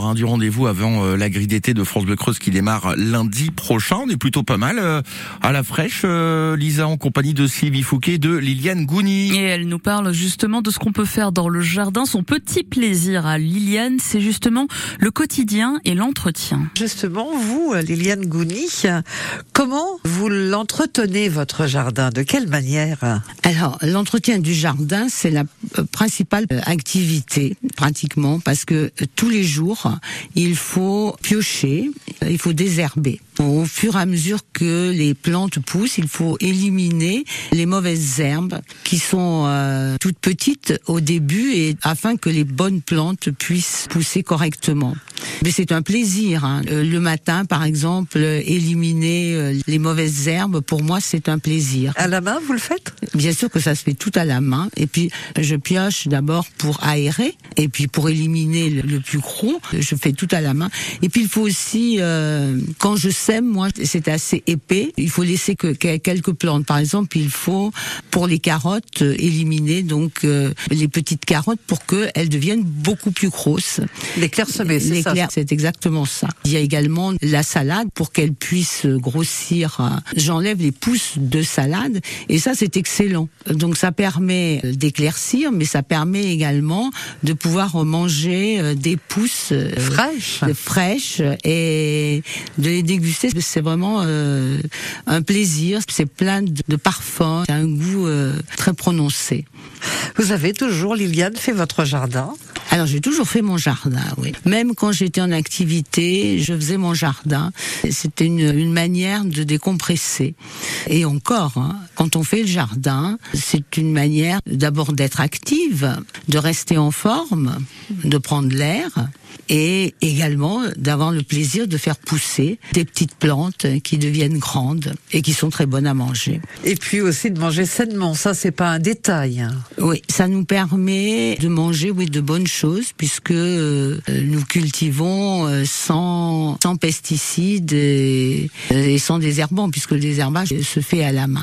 heure hein, du rendez-vous avant euh, la grille d'été de France Bleu Creuse qui démarre lundi prochain. On est plutôt pas mal euh, à la fraîche. euh, Lisa en compagnie de Sylvie Fouquet et de Liliane Gouni. Et elle nous parle justement de ce qu'on peut faire dans le jardin. Son petit plaisir à Liliane, c'est justement le quotidien et l'entretien. Justement, vous, Liliane Gouni, comment vous l'entretenez, votre jardin? De quelle manière? Alors, l'entretien du jardin, c'est la principale activité, pratiquement, parce que tous les jours, il faut piocher, il faut désherber. Au fur et à mesure que les plantes poussent, il faut éliminer les mauvaises herbes qui sont euh, toutes petites au début et afin que les bonnes plantes puissent pousser correctement. Mais c'est un plaisir. hein. Euh, Le matin, par exemple, euh, éliminer euh, les mauvaises herbes, pour moi, c'est un plaisir. À la main, vous le faites? Bien sûr que ça se fait tout à la main. Et puis, je pioche d'abord pour aérer. Et puis, pour éliminer le, le plus gros, je fais tout à la main. Et puis, il faut aussi, euh, quand je sème, moi, c'est assez épais. Il faut laisser que, que- quelques plantes. Par exemple, il faut, pour les carottes, éliminer donc euh, les petites carottes pour qu'elles deviennent beaucoup plus grosses. Les clairsemés, c'est Les ça c'est exactement ça. Il y a également la salade pour qu'elle puisse grossir. J'enlève les pousses de salade et ça c'est excellent. Donc ça permet d'éclaircir, mais ça permet également de pouvoir manger euh, des pousses euh, Fraîche fraîches et de les déguster. C'est vraiment euh, un plaisir. C'est plein de, de parfums, c'est un goût euh, très prononcé. Vous avez toujours, Liliane, fait votre jardin? Alors j'ai toujours fait mon jardin, oui. Même quand j'étais en activité, je faisais mon jardin. C'était une, une manière de décompresser. Et encore, hein, quand on fait le jardin, c'est une manière d'abord d'être active, de rester en forme, de prendre l'air et également d'avoir le plaisir de faire pousser des petites plantes qui deviennent grandes et qui sont très bonnes à manger. et puis aussi de manger sainement. Ça, c'est pas un détail. Oui, ça nous permet de manger oui de bonnes choses puisque euh, nous cultivons euh, sans sans pesticides et, et sans désherbants puisque le désherbage se fait à la main.